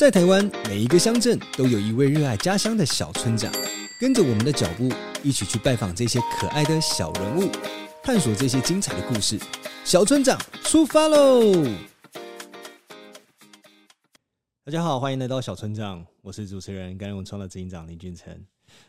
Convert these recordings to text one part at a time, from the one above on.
在台湾，每一个乡镇都有一位热爱家乡的小村长。跟着我们的脚步，一起去拜访这些可爱的小人物，探索这些精彩的故事。小村长出发喽！大家好，欢迎来到小村长，我是主持人甘文创的执行长林俊成。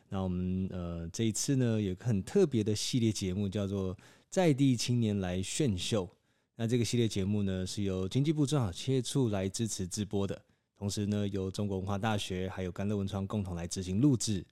那我们呃这一次呢，有个很特别的系列节目，叫做“在地青年来炫秀”。那这个系列节目呢，是由经济部中小企业处来支持直播的，同时呢，由中国文化大学还有甘乐文创共同来执行录制。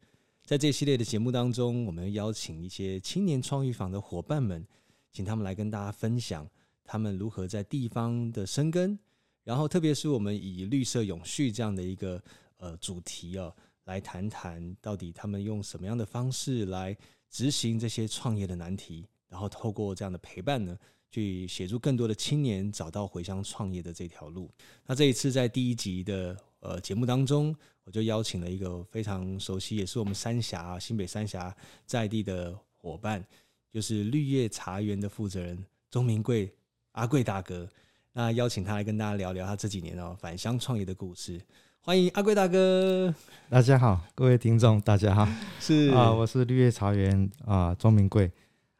在这系列的节目当中，我们邀请一些青年创育坊的伙伴们，请他们来跟大家分享他们如何在地方的生根，然后特别是我们以绿色永续这样的一个呃主题哦，来谈谈到底他们用什么样的方式来执行这些创业的难题，然后透过这样的陪伴呢，去协助更多的青年找到回乡创业的这条路。那这一次在第一集的呃节目当中。我就邀请了一个非常熟悉，也是我们三峡新北三峡在地的伙伴，就是绿叶茶园的负责人钟明贵阿贵大哥。那邀请他来跟大家聊聊他这几年哦返乡创业的故事。欢迎阿贵大哥！大家好，各位听众，大家好。是啊，我是绿叶茶园啊钟明贵。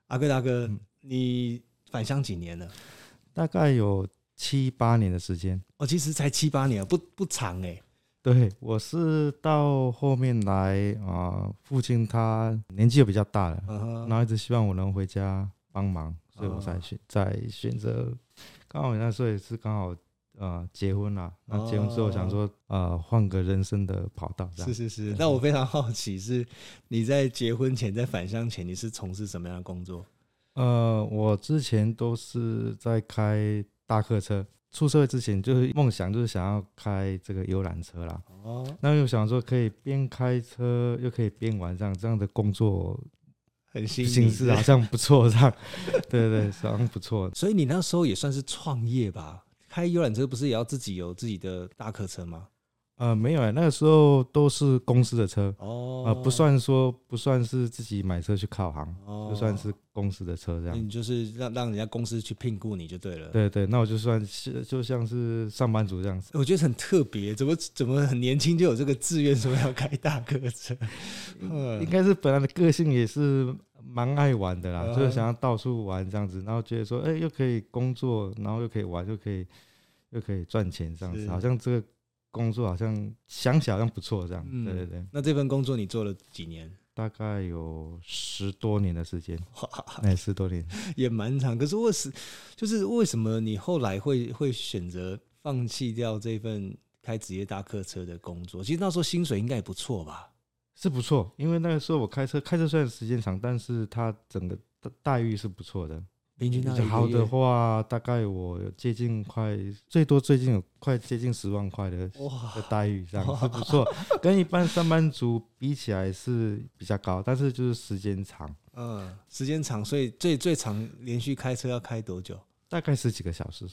阿贵大哥，你返乡几年了？大概有七八年的时间。哦，其实才七八年，不不长哎。对，我是到后面来啊，父亲他年纪又比较大了，然后一直希望我能回家帮忙，所以我才选在选择。刚好那时候也是刚好呃结婚了，那结婚之后想说呃换个人生的跑道。是是是，那我非常好奇，是你在结婚前在返乡前你是从事什么样的工作？呃，我之前都是在开大客车。出社会之前就是梦想，就是想要开这个游览车啦。哦，那又想说可以边开车又可以边玩，这样这样的工作很新形式好像不错，这样对 对对，好像不错。所以你那时候也算是创业吧？开游览车不是也要自己有自己的大客车吗？呃，没有哎，那个时候都是公司的车哦，呃，不算说不算是自己买车去考行，就算是公司的车这样。你就是让让人家公司去聘雇你就对了。对对，那我就算是就像是上班族这样子。我觉得很特别，怎么怎么很年轻就有这个志愿说要开大客车？应该是本来的个性也是蛮爱玩的啦，就是想要到处玩这样子，然后觉得说，哎，又可以工作，然后又可以玩，又可以又可以赚钱这样子，好像这个。工作好像想想好像不错，这样，对对对。那这份工作你做了几年？大概有十多年的时间，哎，十多年也蛮长。可是为什就是为什么你后来会会选择放弃掉这份开职业大客车的工作？其实那时候薪水应该也不错吧？是不错，因为那个时候我开车开车虽然时间长，但是它整个待遇是不错的。平均好的话，大概我有接近快最多最近有快接近十万块的的待遇，这样是不错。跟一般上班族比起来是比较高，但是就是时间长。嗯，时间长，所以最最长连续开车要开多久？大概十几个小时。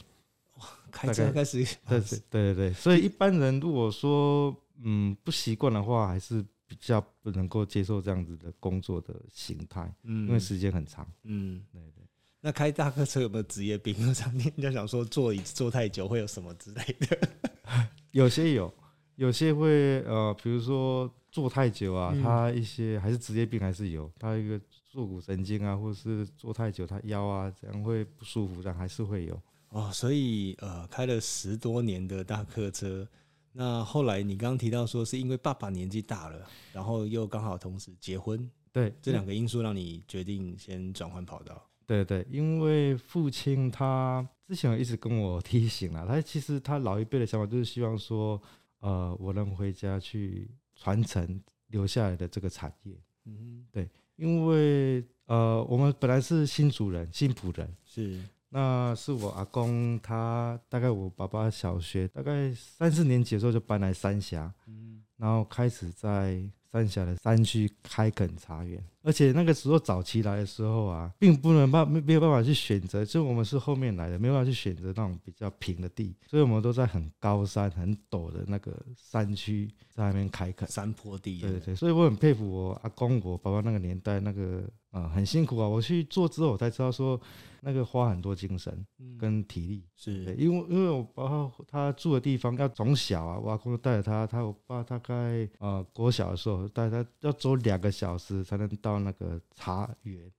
哇，开车开始对对对对，所以一般人如果说嗯不习惯的话，还是比较不能够接受这样子的工作的形态，嗯，因为时间很长。嗯，对对。那开大客车有没有职业病？常人家想说坐椅子坐太久会有什么之类的？有些有，有些会呃，比如说坐太久啊，他一些还是职业病还是有，他一个坐骨神经啊，或者是坐太久他腰啊这样会不舒服，这样还是会有哦。所以呃，开了十多年的大客车，那后来你刚刚提到说是因为爸爸年纪大了，然后又刚好同时结婚，对这两个因素让你决定先转换跑道。对对，因为父亲他之前一直跟我 提醒了，他其实他老一辈的想法就是希望说，呃，我能回家去传承留下来的这个产业。嗯，对，因为呃，我们本来是新主人、新浦人，是，那是我阿公，他大概我爸爸小学大概三四年级的时候就搬来三峡，嗯，然后开始在三峡的山区开垦茶园。而且那个时候早期来的时候啊，并不能办没没有办法去选择，就我们是后面来的，没有办法去选择那种比较平的地，所以我们都在很高山、很陡的那个山区在那边开垦山坡地。对对对，所以我很佩服我阿公、我爸爸那个年代那个啊，很辛苦啊。我去做之后，我才知道说。那个花很多精神跟体力，是因为因为我爸他住的地方要从小啊，我阿公带着他，他我爸大概呃国小的时候带他要走两个小时才能到那个茶园，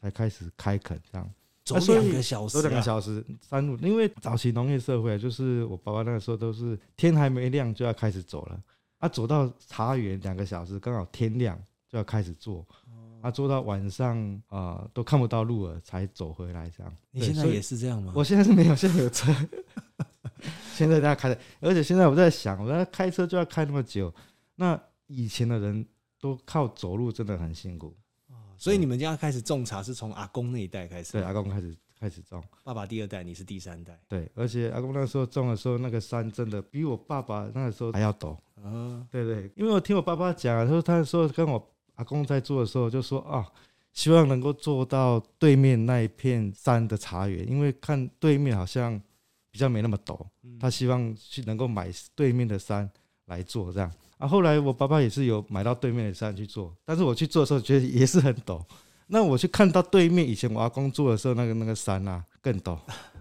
才开始开垦这样，走两个小时，走两个小时山路，因为早期农业社会就是我爸爸那个时候都是天还没亮就要开始走了，啊走到茶园两个小时刚好天亮就要开始做。啊，做到晚上啊都看不到路了，才走回来这样。你现在也是这样吗？我现在是没有，现在有车。现在大家开的，而且现在我在想，我在开车就要开那么久，那以前的人都靠走路，真的很辛苦。所以你们家开始种茶是从阿公那一代开始？对，阿公开始开始种。爸爸第二代，你是第三代。对，而且阿公那时候种的时候，那个山真的比我爸爸那个时候还要陡。啊，对对，因为我听我爸爸讲，他说他说跟我。阿公在做的时候就说啊，希望能够做到对面那一片山的茶园，因为看对面好像比较没那么陡，他希望去能够买对面的山来做这样。啊，后来我爸爸也是有买到对面的山去做，但是我去做的时候觉得也是很陡。那我去看到对面以前我阿公做的时候那个那个山啊更陡，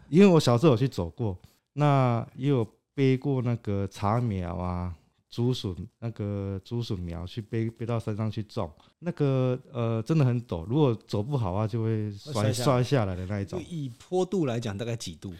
因为我小时候有去走过，那也有背过那个茶苗啊。竹笋那个竹笋苗去背背到山上去种，那个呃真的很陡，如果走不好啊，就会摔摔下来的那一种。以坡度来讲，大概几度？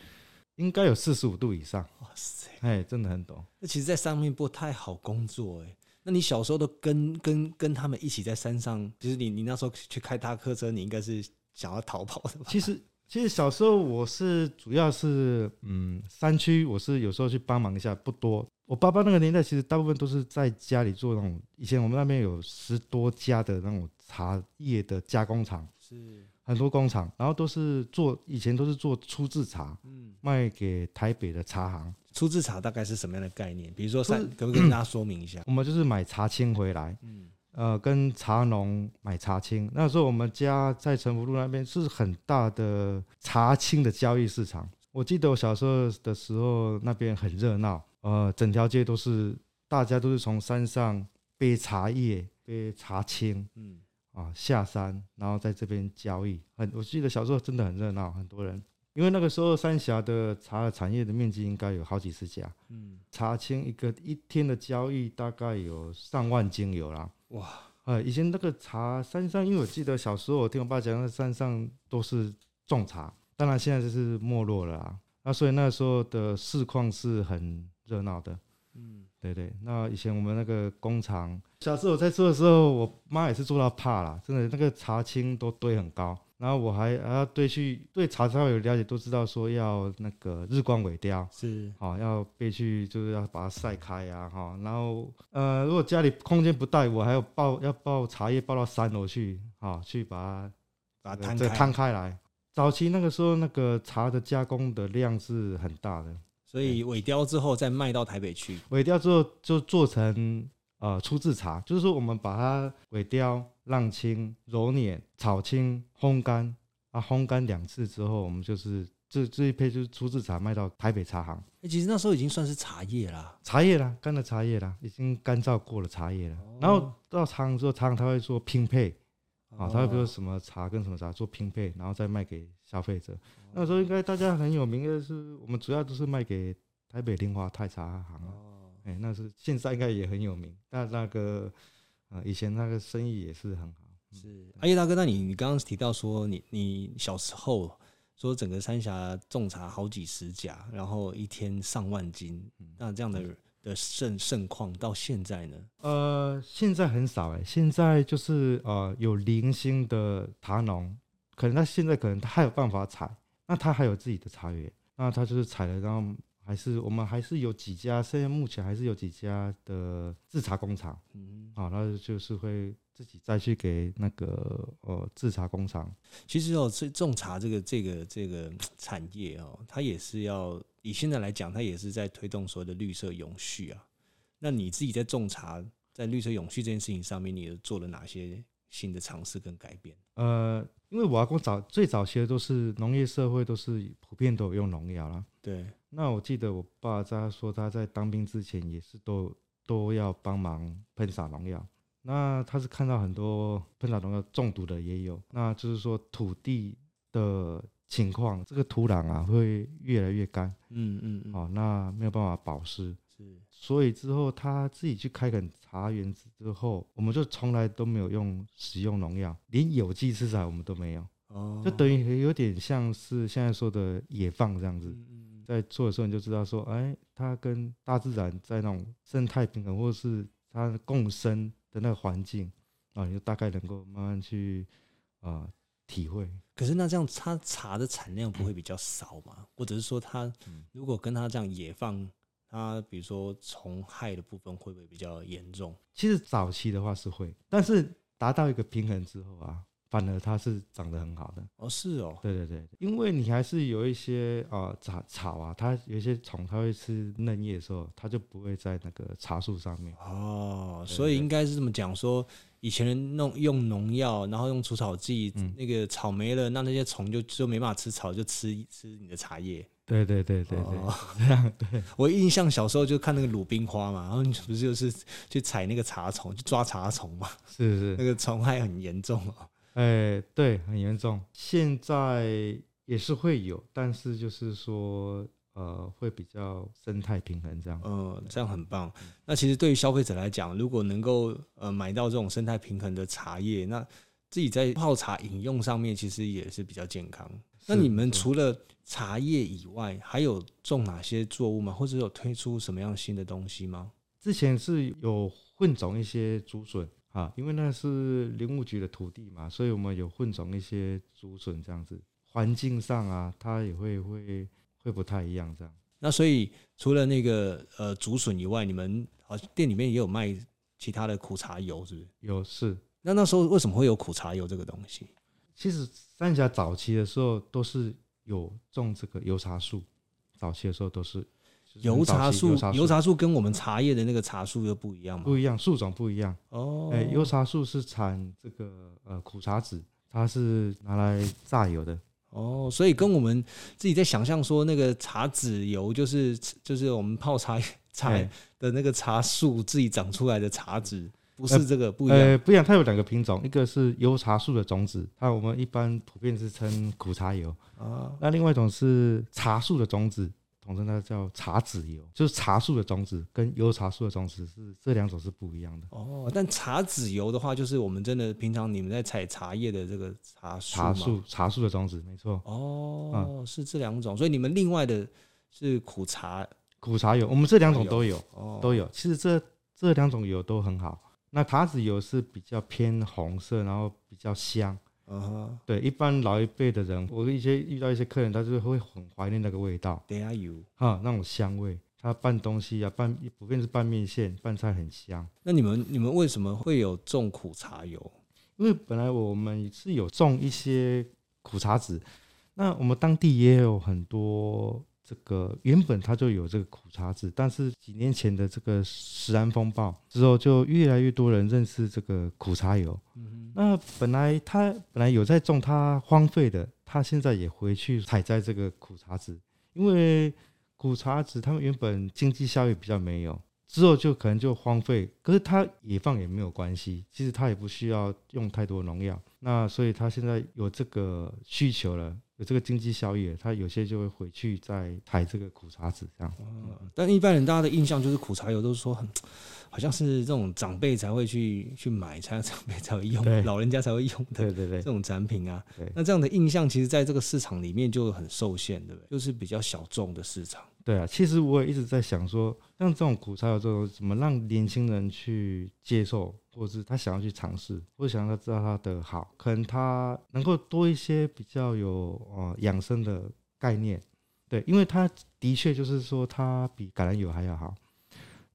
应该有四十五度以上。哇塞，哎，真的很懂。那其实，在上面不太好工作哎。那你小时候都跟跟跟他们一起在山上，其实你你那时候去开大客车，你应该是想要逃跑的吧？其实其实小时候我是主要是嗯山区，我是有时候去帮忙一下，不多。我爸爸那个年代，其实大部分都是在家里做那种。以前我们那边有十多家的那种茶叶的加工厂，是很多工厂，然后都是做，以前都是做粗制茶，嗯，卖给台北的茶行。粗制茶大概是什么样的概念？比如说，可不可以跟大家说明一下？我们就是买茶青回来，嗯，呃，跟茶农买茶青。那时候我们家在城福路那边是很大的茶青的交易市场。我记得我小时候的时候，那边很热闹。呃，整条街都是，大家都是从山上背茶叶、背茶青，嗯，啊下山，然后在这边交易。很，我记得小时候真的很热闹，很多人。因为那个时候三峡的茶产业的面积应该有好几十家，嗯，茶青一个一天的交易大概有上万斤有啦。哇，呃，以前那个茶山上，因为我记得小时候我听我爸讲，那山上都是种茶，当然现在就是没落了啊。那所以那时候的市况是很。热闹的，嗯，对对。那以前我们那个工厂，小时候我在做的时候，我妈也是做到怕了，真的那个茶青都堆很高，然后我还还要堆去对茶稍微有了解，都知道说要那个日光萎凋是，好要背去就是要把它晒开呀，哈。然后呃，如果家里空间不大，我还要抱要抱茶叶抱到三楼去，好去把它把它摊开摊开来。早期那个时候那个茶的加工的量是很大的。所以尾雕之后再卖到台北去，尾雕之后就做成呃初制茶，就是说我们把它尾雕、浪青、揉捻、炒青、烘干啊，烘干两次之后，我们就是这这一批就是初制茶卖到台北茶行。哎，其实那时候已经算是茶叶啦，茶叶啦，干的茶叶啦，已经干燥过了茶叶了。然后到茶行之后，茶行他会做拼配。啊，他会比如什么茶跟什么茶做拼配，然后再卖给消费者。那时候应该大家很有名的是，我们主要都是卖给台北林华泰茶行。哦，哎，那是现在应该也很有名。那那个呃，以前那个生意也是很好。是，阿叶大哥，那你你刚刚提到说，你你小时候说整个三峡种茶好几十家，然后一天上万斤，那这样的。的盛盛况到现在呢？呃，现在很少哎，现在就是呃有零星的茶农，可能他现在可能他还有办法采，那他还有自己的茶园，那他就是采了，然后还是我们还是有几家，现在目前还是有几家的制茶工厂，嗯，好，那就是会。自己再去给那个呃制茶工厂。其实哦，这种茶这个这个这个产业哦，它也是要以现在来讲，它也是在推动所谓的绿色永续啊。那你自己在种茶，在绿色永续这件事情上面，你做了哪些新的尝试跟改变？呃，因为我阿公早最早期的都是农业社会，都是普遍都有用农药啦。对。那我记得我爸在说他在当兵之前也是都都要帮忙喷洒农药。那他是看到很多喷洒农药中毒的也有，那就是说土地的情况，这个土壤啊会越来越干。嗯嗯。哦，那没有办法保湿。是。所以之后他自己去开垦茶园子之后，我们就从来都没有用使用农药，连有机食材我们都没有。哦，就等于有点像是现在说的野放这样子。在做的时候你就知道说，哎，它跟大自然在那种生态平衡，或者是它共生的那个环境啊，你就大概能够慢慢去啊体会。可是那这样，它茶的产量不会比较少吗？或者是说，它如果跟它这样野放？它比如说虫害的部分会不会比较严重？其实早期的话是会，但是达到一个平衡之后啊，反而它是长得很好的。哦，是哦，对对对，因为你还是有一些啊草草啊，它有一些虫，它会吃嫩叶的时候，它就不会在那个茶树上面。哦，所以应该是这么讲说，以前人弄用农药，然后用除草剂，那个草没了，那那些虫就就没办法吃草，就吃吃你的茶叶。对对对对对，这样对。我印象小时候就看那个鲁冰花嘛，然后你不是就是去采那个茶虫，去抓茶虫嘛，是是，那个虫害很严重哦。哎，对，很严重。现在也是会有，但是就是说，呃，会比较生态平衡这样。嗯，这样很棒。那其实对于消费者来讲，如果能够呃买到这种生态平衡的茶叶，那自己在泡茶饮用上面其实也是比较健康。那你们除了茶叶以外，还有种哪些作物吗？或者有推出什么样新的东西吗？之前是有混种一些竹笋啊，因为那是林务局的土地嘛，所以我们有混种一些竹笋这样子。环境上啊，它也会会会不太一样这样。那所以除了那个呃竹笋以外，你们好像店里面也有卖其他的苦茶油，是不是？有是。那那时候为什么会有苦茶油这个东西？其实三峡早期的时候都是有种这个油茶树，早期的时候都是油茶树。油茶树跟我们茶叶的那个茶树又不一样吗？不一样，树种不一样。哦，哎，油茶树是产这个呃苦茶籽，它是拿来榨油的。哦，所以跟我们自己在想象说那个茶籽油就是就是我们泡茶茶的那个茶树自己长出来的茶籽。不是这个不一样，呃，不一样。它有两个品种，一个是油茶树的种子，它我们一般普遍是称苦茶油啊。那另外一种是茶树的种子，统称它叫茶籽油，就是茶树的种子跟油茶树的种子是这两种是不一样的。哦，但茶籽油的话，就是我们真的平常你们在采茶叶的这个茶树茶树茶树的种子，没错。哦，是这两种，所以你们另外的是苦茶苦茶油，我们这两种都有，都有。其实这这两种油都很好。那茶籽油是比较偏红色，然后比较香。嗯，对，一般老一辈的人，我一些遇到一些客人，他就会很怀念那个味道。等下油哈，那种香味，他拌东西啊，拌普遍是拌面线、拌菜很香。那你们你们为什么会有种苦茶油？因为本来我们是有种一些苦茶籽，那我们当地也有很多。这个原本它就有这个苦茶籽，但是几年前的这个食安风暴之后，就越来越多人认识这个苦茶油。嗯，那本来他本来有在种，他荒废的，他现在也回去采摘这个苦茶籽，因为苦茶籽他们原本经济效益比较没有，之后就可能就荒废。可是它野放也没有关系，其实它也不需要用太多农药。那所以他现在有这个需求了。有这个经济效益，他有些就会回去再采这个苦茶籽这样。但一般人大家的印象就是苦茶油都是说很，好像是这种长辈才会去去买，才长辈才会用，老人家才会用的。对对对，这种产品啊，那这样的印象其实在这个市场里面就很受限，对不对？就是比较小众的市场。对啊，其实我也一直在想说，像这种苦茶油这种，怎么让年轻人去接受，或者是他想要去尝试，或者想要知道它的好，可能他能够多一些比较有呃养生的概念。对，因为它的确就是说它比橄榄油还要好，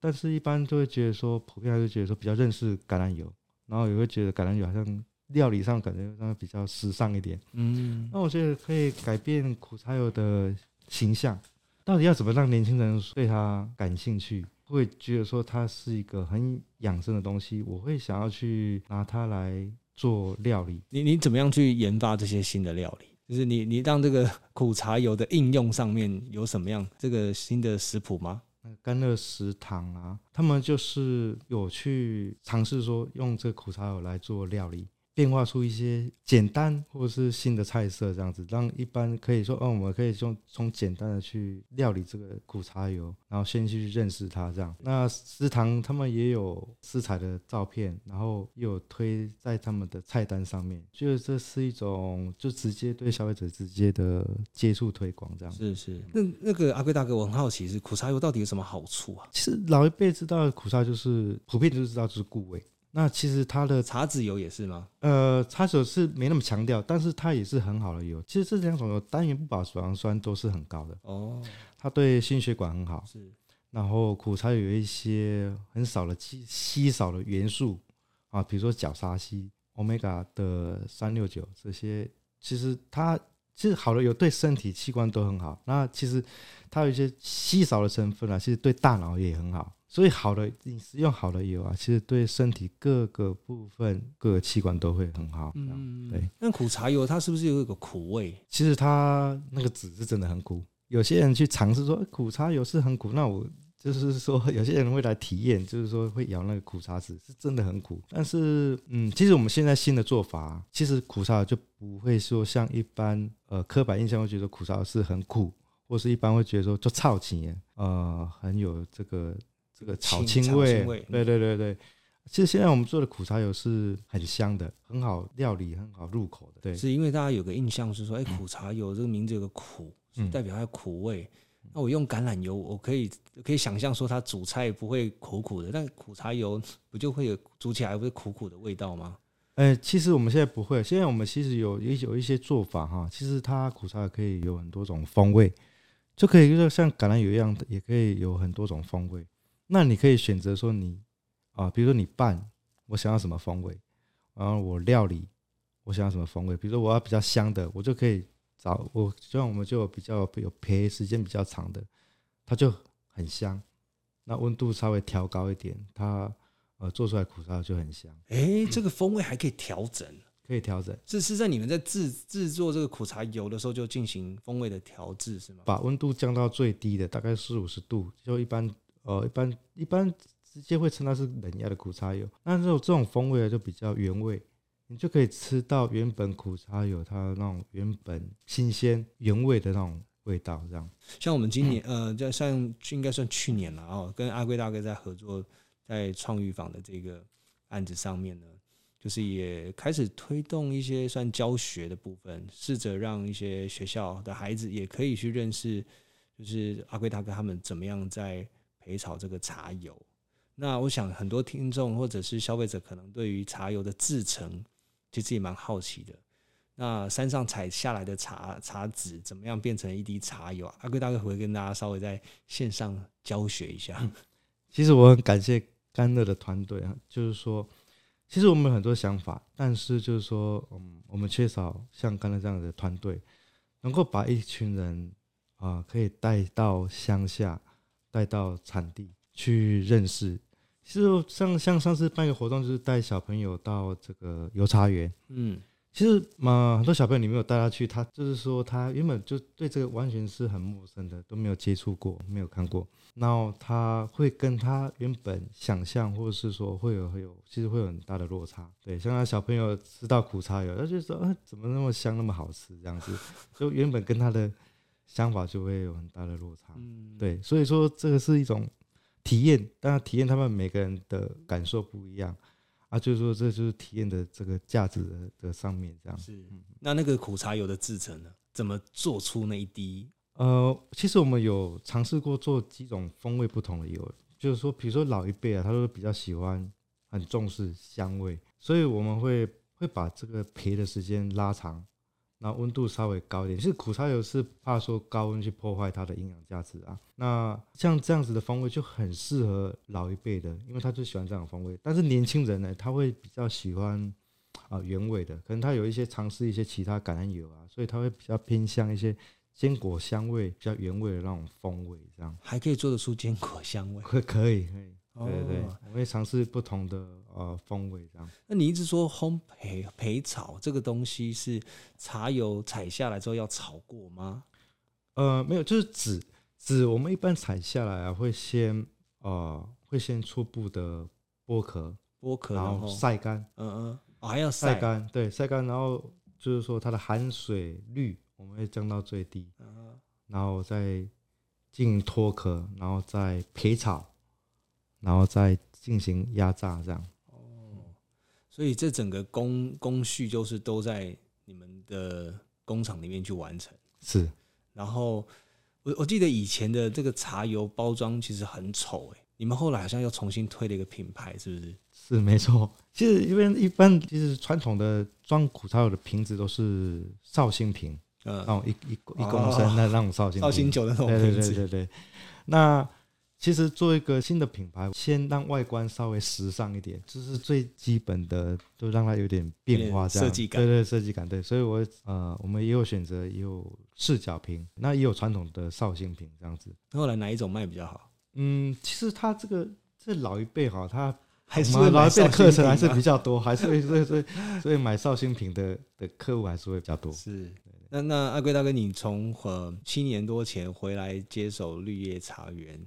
但是一般就会觉得说，普遍还是觉得说比较认识橄榄油，然后也会觉得橄榄油好像料理上感觉上比较时尚一点。嗯，那我觉得可以改变苦茶油的形象。到底要怎么让年轻人对它感兴趣？会觉得说它是一个很养生的东西，我会想要去拿它来做料理。你你怎么样去研发这些新的料理？就是你你让这个苦茶油的应用上面有什么样这个新的食谱吗？甘乐食堂啊，他们就是有去尝试说用这个苦茶油来做料理。变化出一些简单或者是新的菜色，这样子让一般可以说，哦，我们可以从从简单的去料理这个苦茶油，然后先去认识它，这样。那食堂他们也有食材的照片，然后又有推在他们的菜单上面，就是这是一种就直接对消费者直接的接触推广，这样。是是。那那个阿贵大哥，我很好奇，是苦茶油到底有什么好处啊？其实老一辈知道的苦茶就是普遍就知道就是固味。那其实它的茶籽油也是吗？呃，茶籽油是没那么强调，但是它也是很好的油。其实这两种油单元不饱脂肪酸都是很高的哦，它对心血管很好。是，然后苦茶有一些很少的稀稀少的元素啊，比如说角鲨烯、omega 的三六九这些，其实它其实好的油对身体器官都很好。那其实它有一些稀少的成分啊，其实对大脑也很好。所以好的你食用好的油啊，其实对身体各个部分、各个器官都会很好。嗯，对。那苦茶油它是不是有一个苦味？其实它那个籽是真的很苦。有些人去尝试说苦茶油是很苦，那我就是说 有些人会来体验，就是说会咬那个苦茶籽，是真的很苦。但是，嗯，其实我们现在新的做法，其实苦茶就不会说像一般呃刻板印象会觉得苦茶是很苦，或是一般会觉得说就超级，呃，很有这个。这个草青味，对对对对，其实现在我们做的苦茶油是很香的，很好料理，很好入口的。对，是因为大家有个印象是说，哎，苦茶油这个名字有个苦，代表它苦味。那我用橄榄油，我可以可以想象说它煮菜不会苦苦的，但苦茶油不就会有煮起来会苦苦的味道吗？哎，其实我们现在不会，现在我们其实有也有一些做法哈，其实它苦茶可以有很多种风味，就可以就像橄榄油一样，也可以有很多种风味。那你可以选择说你啊，比如说你拌，我想要什么风味，然后我料理，我想要什么风味。比如说我要比较香的，我就可以找我，就像我们就比较有陪时间比较长的，它就很香。那温度稍微调高一点，它呃做出来苦茶就很香。哎，这个风味还可以调整，可以调整。是是在你们在制制作这个苦茶油的时候就进行风味的调制是吗？把温度降到最低的，大概四五十度，就一般。哦，一般一般直接会称它是冷压的苦茶油，那这种这种风味就比较原味，你就可以吃到原本苦茶油它那种原本新鲜原味的那种味道。这样，像我们今年呃，在像应该算去年了哦，跟阿贵大哥在合作在创育坊的这个案子上面呢，就是也开始推动一些算教学的部分，试着让一些学校的孩子也可以去认识，就是阿贵大哥他们怎么样在。培炒这个茶油，那我想很多听众或者是消费者可能对于茶油的制成，其实也蛮好奇的。那山上采下来的茶茶籽怎么样变成一滴茶油？阿贵大哥会跟大家稍微在线上教学一下。其实我很感谢甘乐的团队啊，就是说，其实我们有很多想法，但是就是说，嗯，我们缺少像甘乐这样的团队，能够把一群人啊，可以带到乡下。带到产地去认识，其实像像上次办一个活动，就是带小朋友到这个油茶园。嗯，其实嘛，很多小朋友你没有带他去，他就是说他原本就对这个完全是很陌生的，都没有接触过，没有看过。然后他会跟他原本想象，或者是说会有会有，其实会有很大的落差。对，像他小朋友吃到苦茶油，他就说啊，怎么那么香，那么好吃这样子，就原本跟他的。想法就会有很大的落差，嗯，对，所以说这个是一种体验，当然体验他们每个人的感受不一样啊，就是说这就是体验的这个价值的的上面这样。是，那那个苦茶油的制成呢？怎么做出那一滴？呃，其实我们有尝试过做几种风味不同的油，就是说，比如说老一辈啊，他都比较喜欢很重视香味，所以我们会会把这个培的时间拉长。那温度稍微高一点，其实苦茶油是怕说高温去破坏它的营养价值啊。那像这样子的风味就很适合老一辈的，因为他就喜欢这样风味。但是年轻人呢，他会比较喜欢啊原味的，可能他有一些尝试一些其他橄榄油啊，所以他会比较偏向一些坚果香味、比较原味的那种风味。这样还可以做得出坚果香味？可可以可以。对对对，我会尝试不同的呃风味这样。那你一直说烘焙焙炒这个东西是茶油采下来之后要炒过吗？呃，没有，就是籽籽，我们一般采下来啊，会先呃会先初步的剥壳，剥壳然后晒干，嗯嗯，还要晒干，对，晒干，然后就是说它的含水率我们会降到最低，嗯，然后再进行脱壳，然后再焙炒。然后再进行压榨，这样。哦，所以这整个工工序就是都在你们的工厂里面去完成。是。然后我我记得以前的这个茶油包装其实很丑哎，你们后来好像又重新推了一个品牌，是不是？是没错。其实因为一般其实传统的装苦茶油的瓶子都是绍兴瓶，嗯，那种一一一公升的那种绍兴绍兴酒的那种瓶子，对对对对。那其实做一个新的品牌，先让外观稍微时尚一点，这是最基本的，都让它有点变化，这样。设计感，对对，设计感对。所以，我呃，我们也有选择，也有视角屏，那也有传统的绍兴瓶这样子。后来哪一种卖比较好？嗯，其实他这个这老一辈哈，他还是老一辈的课程还是比较多，还是会所以所以所以买绍兴瓶的的客户还是会比较多。是。那那阿贵大哥，你从呃七年多前回来接手绿叶茶园。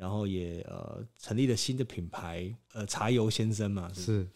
然后也呃成立了新的品牌，呃茶油先生嘛是。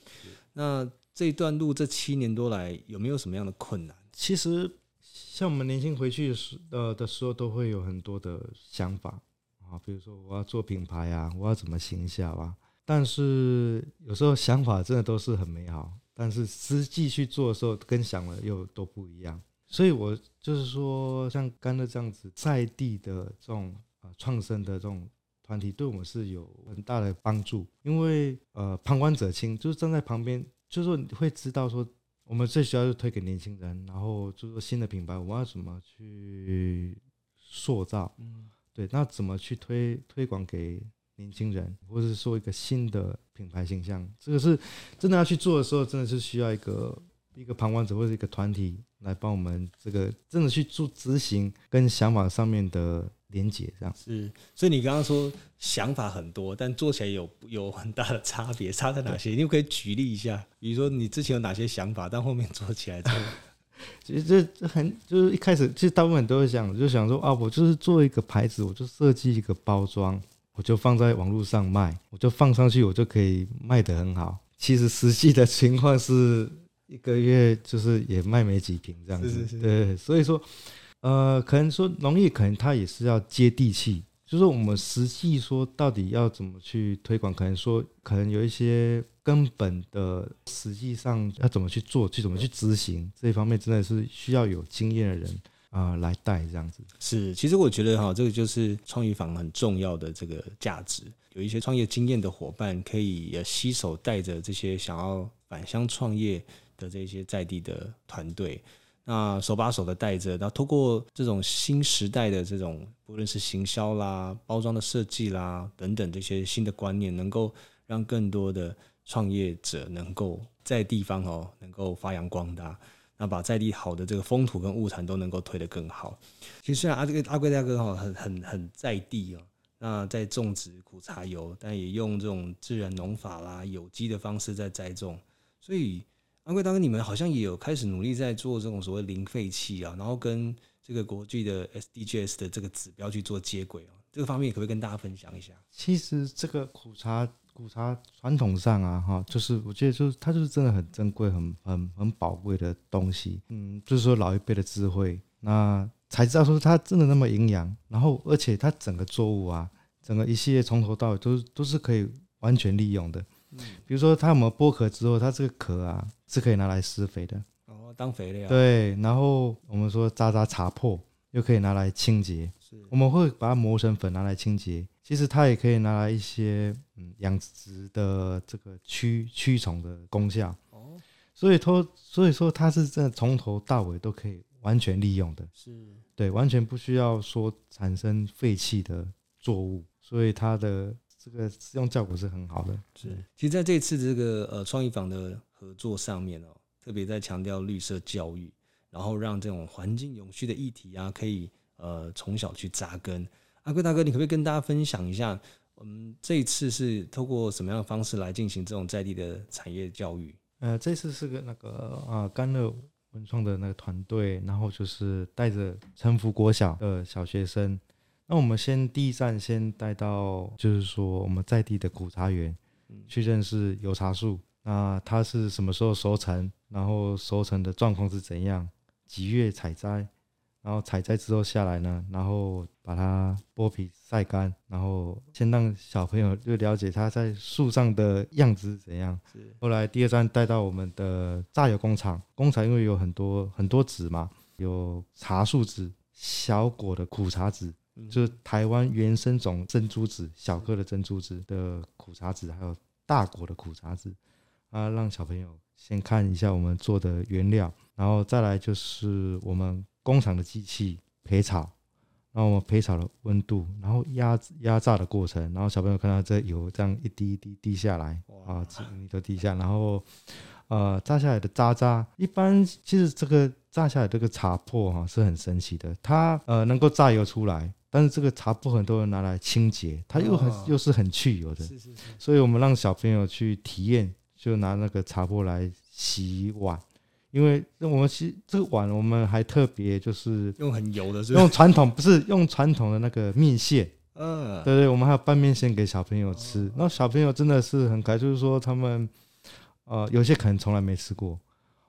那这段路这七年多来有没有什么样的困难？其实像我们年轻回去的时呃的时候，都会有很多的想法啊，比如说我要做品牌啊，我要怎么行销啊。但是有时候想法真的都是很美好，但是实际去做的时候，跟想了又都不一样。所以我就是说，像甘乐这样子在地的这种啊创生的这种。团体对我们是有很大的帮助，因为呃，旁观者清，就是站在旁边，就是说你会知道说，我们最需要是推给年轻人，然后就是说新的品牌，我们要怎么去塑造，嗯，对，那怎么去推推广给年轻人，或者是说一个新的品牌形象，这个是真的要去做的时候，真的是需要一个一个旁观者或者一个团体来帮我们这个真的去做执行跟想法上面的。连接这样是，所以你刚刚说想法很多，但做起来有有很大的差别，差在哪些？你可以举例一下，比如说你之前有哪些想法，但后面做起来，其实这这很就是一开始，其实大部分都会想，就想说啊，我就是做一个牌子，我就设计一个包装，我就放在网络上卖，我就放上去，我就可以卖得很好。其实实际的情况是一个月就是也卖没几瓶这样子，对，所以说。呃，可能说农业，可能它也是要接地气，就是我们实际说到底要怎么去推广，可能说可能有一些根本的，实际上要怎么去做，去怎么去执行这一方面，真的是需要有经验的人啊来带这样子。是，其实我觉得哈，这个就是创意坊很重要的这个价值，有一些创业经验的伙伴可以携手带着这些想要返乡创业的这些在地的团队。那手把手的带着，然后通过这种新时代的这种，不论是行销啦、包装的设计啦等等这些新的观念，能够让更多的创业者能够在地方哦，能够发扬光大，那把在地好的这个风土跟物产都能够推得更好。其实虽然阿这个阿贵大哥哈很很很在地哦，那在种植苦茶油，但也用这种自然农法啦、有机的方式在栽种，所以。安贵大哥，你们好像也有开始努力在做这种所谓零废弃啊，然后跟这个国际的 SDGs 的这个指标去做接轨哦。这个方面可不可以跟大家分享一下？其实这个苦茶，苦茶传统上啊，哈，就是我觉得就是它就是真的很珍贵、很很很宝贵的东西。嗯，就是说老一辈的智慧，那才知道说它真的那么营养，然后而且它整个作物啊，整个一系列从头到尾都都是可以完全利用的。比如说，它有没有剥壳之后，它这个壳啊是可以拿来施肥的哦，当肥料。对，然后我们说渣渣茶粕又可以拿来清洁，我们会把它磨成粉拿来清洁。其实它也可以拿来一些嗯养殖的这个驱驱虫的功效哦。所以说，所以说它是真的从头到尾都可以完全利用的，是对，完全不需要说产生废弃的作物，所以它的。这个使用效果是很好的。是，其实在这次这个呃创意坊的合作上面哦，特别在强调绿色教育，然后让这种环境永续的议题啊，可以呃从小去扎根。阿贵大哥，你可不可以跟大家分享一下，我们这一次是透过什么样的方式来进行这种在地的产业教育？呃，这次是个那个啊，甘乐文创的那个团队，然后就是带着城福国小的小学生。那我们先第一站先带到，就是说我们在地的苦茶园，去认识油茶树。那它是什么时候收成？然后收成的状况是怎样？几月采摘？然后采摘之后下来呢，然后把它剥皮晒干，然后先让小朋友就了解它在树上的样子是怎样。后来第二站带到我们的榨油工厂，工厂因为有很多很多籽嘛，有茶树籽、小果的苦茶籽，就是台湾原生种珍珠子、小颗的珍珠子的苦茶籽，还有大果的苦茶籽。啊，让小朋友先看一下我们做的原料，然后再来就是我们。工厂的机器焙炒，然后我们焙炒的温度，然后压压榨的过程，然后小朋友看到这油这样一滴一滴滴下来，啊，你都滴下，然后呃榨下来的渣渣，一般其实这个榨下来这个茶粕哈是很神奇的，它呃能够榨油出来，但是这个茶布很多人拿来清洁，它又很又是很去油的，所以我们让小朋友去体验，就拿那个茶布来洗碗。因为那我们洗这个碗，我们还特别就是用很油的，用传统不是用传统的那个面线，嗯，对对，我们还有拌面线给小朋友吃，然后小朋友真的是很可爱，就是说他们呃有些可能从来没吃过，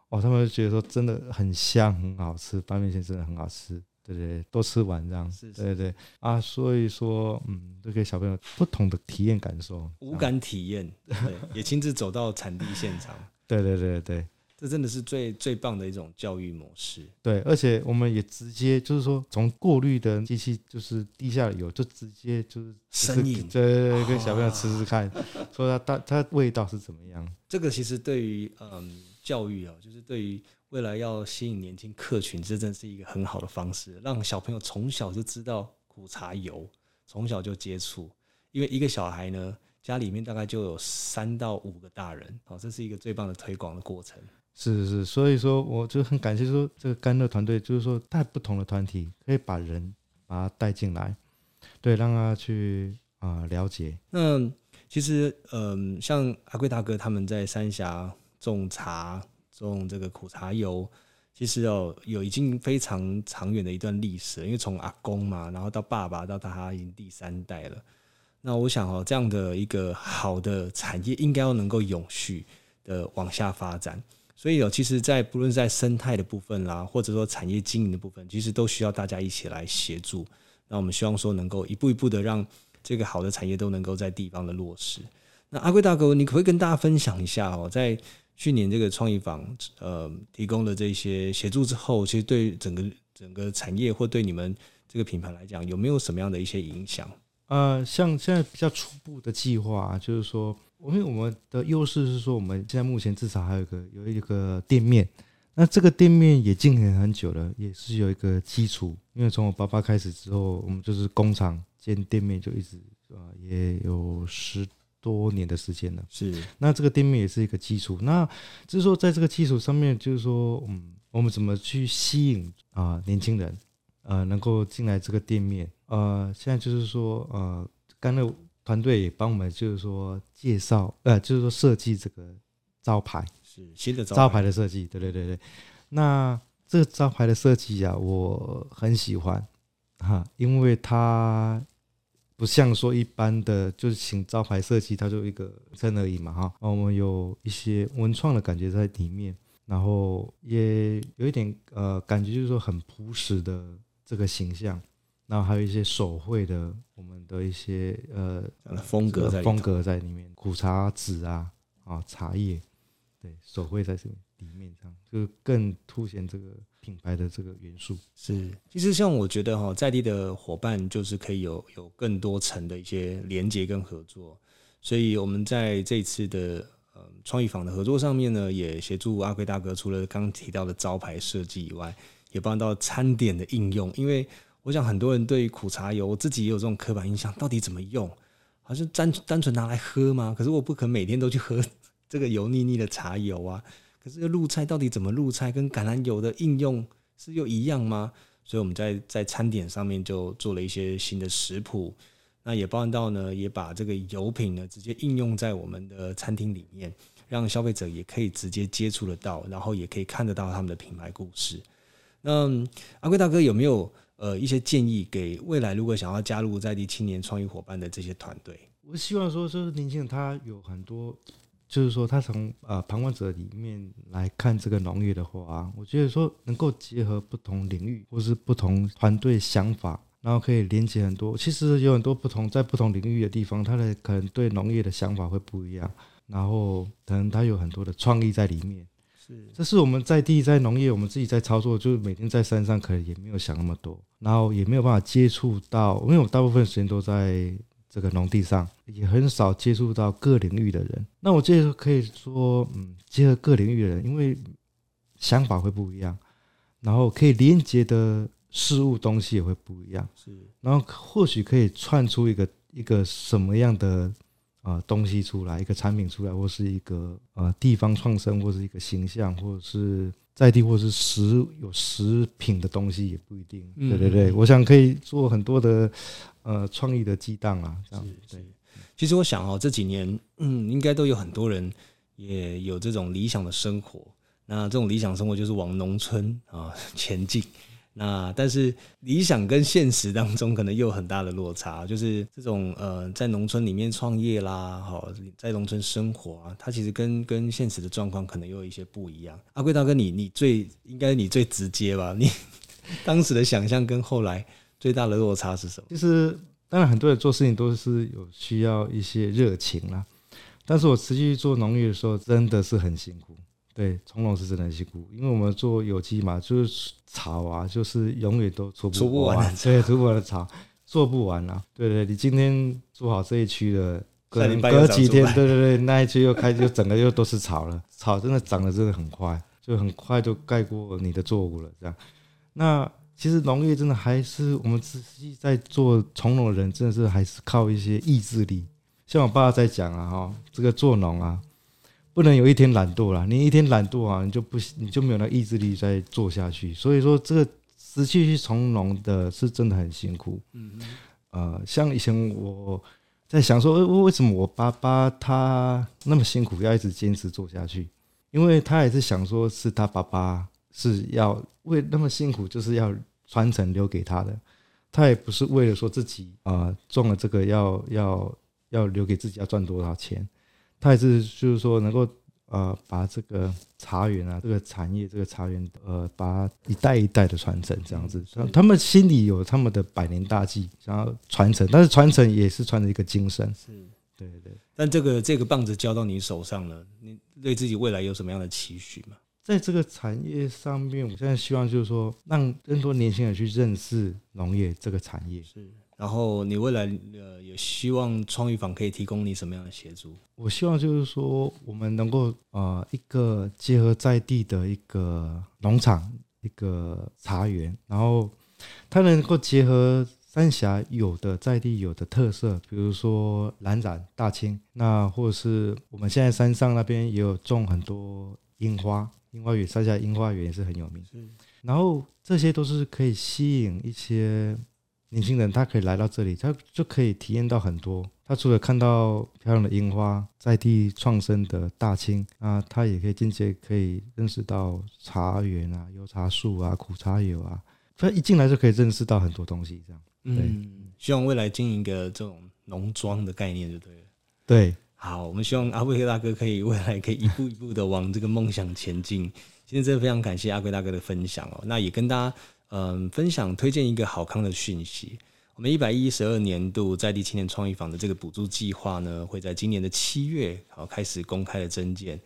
哦，他们就觉得说真的很香很好吃，拌面线真的很好吃，对对，多吃完这样，对对。啊，所以说嗯，都给小朋友不同的体验感受，无感体验，对，也亲自走到产地现场，对对对对。这真的是最最棒的一种教育模式。对，而且我们也直接就是说，从过滤的机器就是地下油，就直接就是生饮，对，跟小朋友吃吃看，说它它它味道是怎么样。这个其实对于嗯教育啊，就是对于未来要吸引年轻客群，这真是一个很好的方式，让小朋友从小就知道苦茶油，从小就接触。因为一个小孩呢，家里面大概就有三到五个大人，好，这是一个最棒的推广的过程。是是是，所以说我就很感谢说这个甘乐团队，就是说带不同的团体，可以把人把他带进来，对，让他去啊了解。那其实嗯，像阿贵大哥他们在三峡种茶、种这个苦茶油，其实哦有已经非常长远的一段历史，因为从阿公嘛，然后到爸爸到他已经第三代了。那我想哦，这样的一个好的产业，应该要能够永续的往下发展。所以哦，其实，在不论在生态的部分啦，或者说产业经营的部分，其实都需要大家一起来协助。那我们希望说，能够一步一步的让这个好的产业都能够在地方的落实。那阿贵大哥，你可不可以跟大家分享一下哦，在去年这个创意坊呃提供的这些协助之后，其实对整个整个产业或对你们这个品牌来讲，有没有什么样的一些影响？呃，像现在比较初步的计划，就是说。因为我们的优势是说，我们现在目前至少还有一个有一个店面，那这个店面也经营很久了，也是有一个基础。因为从我爸爸开始之后，我们就是工厂兼店面，就一直啊也有十多年的时间了。是，那这个店面也是一个基础。那就是说，在这个基础上面，就是说，嗯，我们怎么去吸引啊年轻人，呃，能够进来这个店面？呃，现在就是说，呃，刚才。团队也帮我们，就是说介绍，呃，就是说设计这个招牌，是新的招牌的设计，对对对对。那这个招牌的设计啊，我很喜欢哈，因为它不像说一般的，就是请招牌设计，它就一个称而已嘛哈。我们有一些文创的感觉在里面，然后也有一点呃，感觉就是说很朴实的这个形象。然后还有一些手绘的，我们的一些呃风格在风格在里面，苦茶籽啊啊茶叶，对手绘在这里面这样，就更凸显这个品牌的这个元素。是，其实像我觉得哈，在地的伙伴就是可以有有更多层的一些连接跟合作，所以我们在这次的呃创意坊的合作上面呢，也协助阿贵大哥，除了刚提到的招牌设计以外，也帮到餐点的应用，因为。我想很多人对于苦茶油，我自己也有这种刻板印象，到底怎么用？好像单单纯拿来喝吗？可是我不可能每天都去喝这个油腻腻的茶油啊。可是这个露菜到底怎么露菜？跟橄榄油的应用是又一样吗？所以我们在在餐点上面就做了一些新的食谱，那也包含到呢，也把这个油品呢直接应用在我们的餐厅里面，让消费者也可以直接接触得到，然后也可以看得到他们的品牌故事。那阿贵大哥有没有呃一些建议给未来如果想要加入在地青年创意伙伴的这些团队？我希望说，就是年轻人他有很多，就是说他从呃旁观者里面来看这个农业的话，我觉得说能够结合不同领域或是不同团队想法。然后可以连接很多，其实有很多不同在不同领域的地方，他的可能对农业的想法会不一样，然后可能他有很多的创意在里面。是，这是我们在地在农业，我们自己在操作，就是每天在山上，可能也没有想那么多，然后也没有办法接触到，因为我大部分时间都在这个农地上，也很少接触到各领域的人。那我这可以说，嗯，结合各领域的人，因为想法会不一样，然后可以连接的。事物东西也会不一样，是，然后或许可以串出一个一个什么样的啊东西出来，一个产品出来，或是一个呃地方创生，或是一个形象，或者是在地，或是食有食品的东西也不一定。对对对，我想可以做很多的呃创意的激荡啊，这样对。其实我想哦，这几年嗯，应该都有很多人也有这种理想的生活，那这种理想生活就是往农村啊 前进。那但是理想跟现实当中可能又有很大的落差，就是这种呃在农村里面创业啦，好在农村生活啊，它其实跟跟现实的状况可能又有一些不一样。阿贵大哥，你你最应该你最直接吧？你 当时的想象跟后来最大的落差是什么？其实当然很多人做事情都是有需要一些热情啦，但是我持续做农业的时候真的是很辛苦。对，从容是真的很辛苦，因为我们做有机嘛，就是草啊，就是永远都除不完，对，除不完的草，做不完啊。对对，你今天做好这一区的，隔隔几天，对对对，那一区又开，就整个又都是草了。草真的长得真的很快，就很快就盖过你的作物了。这样，那其实农业真的还是我们仔细在做从农的人，真的是还是靠一些意志力。像我爸在讲啊，哈，这个做农啊。不能有一天懒惰了，你一天懒惰啊，你就不你就没有那意志力再做下去。所以说，这个持续去从农的是真的很辛苦。嗯呃，像以前我在想说，为为什么我爸爸他那么辛苦，要一直坚持做下去？因为他也是想说，是他爸爸是要为那么辛苦，就是要传承留给他的。他也不是为了说自己啊中了这个要要要留给自己要赚多少钱。他也是，就是说能够呃把这个茶园啊，这个产业，这个茶园呃，把一代一代的传承这样子。他们心里有他们的百年大计，想要传承，但是传承也是传承一个精神。是，对对。但这个这个棒子交到你手上了，你对自己未来有什么样的期许吗？在这个产业上面，我现在希望就是说，让更多年轻人去认识农业这个产业。是。然后你未来呃也希望创意坊可以提供你什么样的协助？我希望就是说我们能够呃一个结合在地的一个农场一个茶园，然后它能够结合三峡有的在地有的特色，比如说蓝染大青，那或者是我们现在山上那边也有种很多樱花，樱花园三峡樱花园也是很有名，然后这些都是可以吸引一些。年轻人他可以来到这里，他就可以体验到很多。他除了看到漂亮的樱花，在地创生的大青，啊他也可以间接可以认识到茶园啊、油茶树啊、苦茶油啊。他一进来就可以认识到很多东西，这样。嗯，希望未来经营一个这种农庄的概念就对了。对，好，我们希望阿贵大哥可以未来可以一步一步的往这个梦想前进。今天真的非常感谢阿贵大哥的分享哦，那也跟大家。嗯，分享推荐一个好康的讯息。我们一百一十二年度在地青年创意坊的这个补助计划呢，会在今年的七月好开始公开的征件。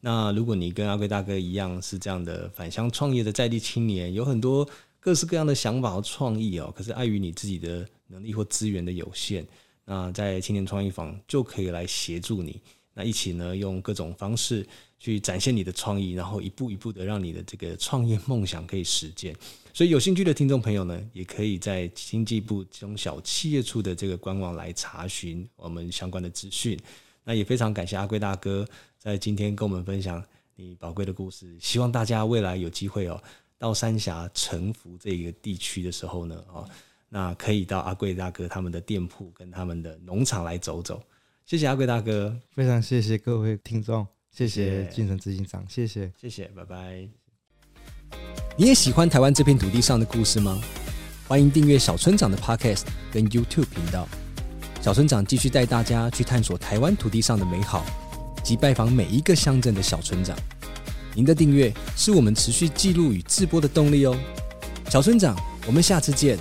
那如果你跟阿贵大哥一样是这样的返乡创业的在地青年，有很多各式各样的想法和创意哦，可是碍于你自己的能力或资源的有限，那在青年创意坊就可以来协助你，那一起呢用各种方式去展现你的创意，然后一步一步的让你的这个创业梦想可以实践。所以有兴趣的听众朋友呢，也可以在经济部中小企业处的这个官网来查询我们相关的资讯。那也非常感谢阿贵大哥在今天跟我们分享你宝贵的故事。希望大家未来有机会哦，到三峡城福这个地区的时候呢，哦，那可以到阿贵大哥他们的店铺跟他们的农场来走走。谢谢阿贵大哥，非常谢谢各位听众，谢谢精神执行长，谢谢，谢谢，拜拜。你也喜欢台湾这片土地上的故事吗？欢迎订阅小村长的 Podcast 跟 YouTube 频道。小村长继续带大家去探索台湾土地上的美好，及拜访每一个乡镇的小村长。您的订阅是我们持续记录与直播的动力哦。小村长，我们下次见。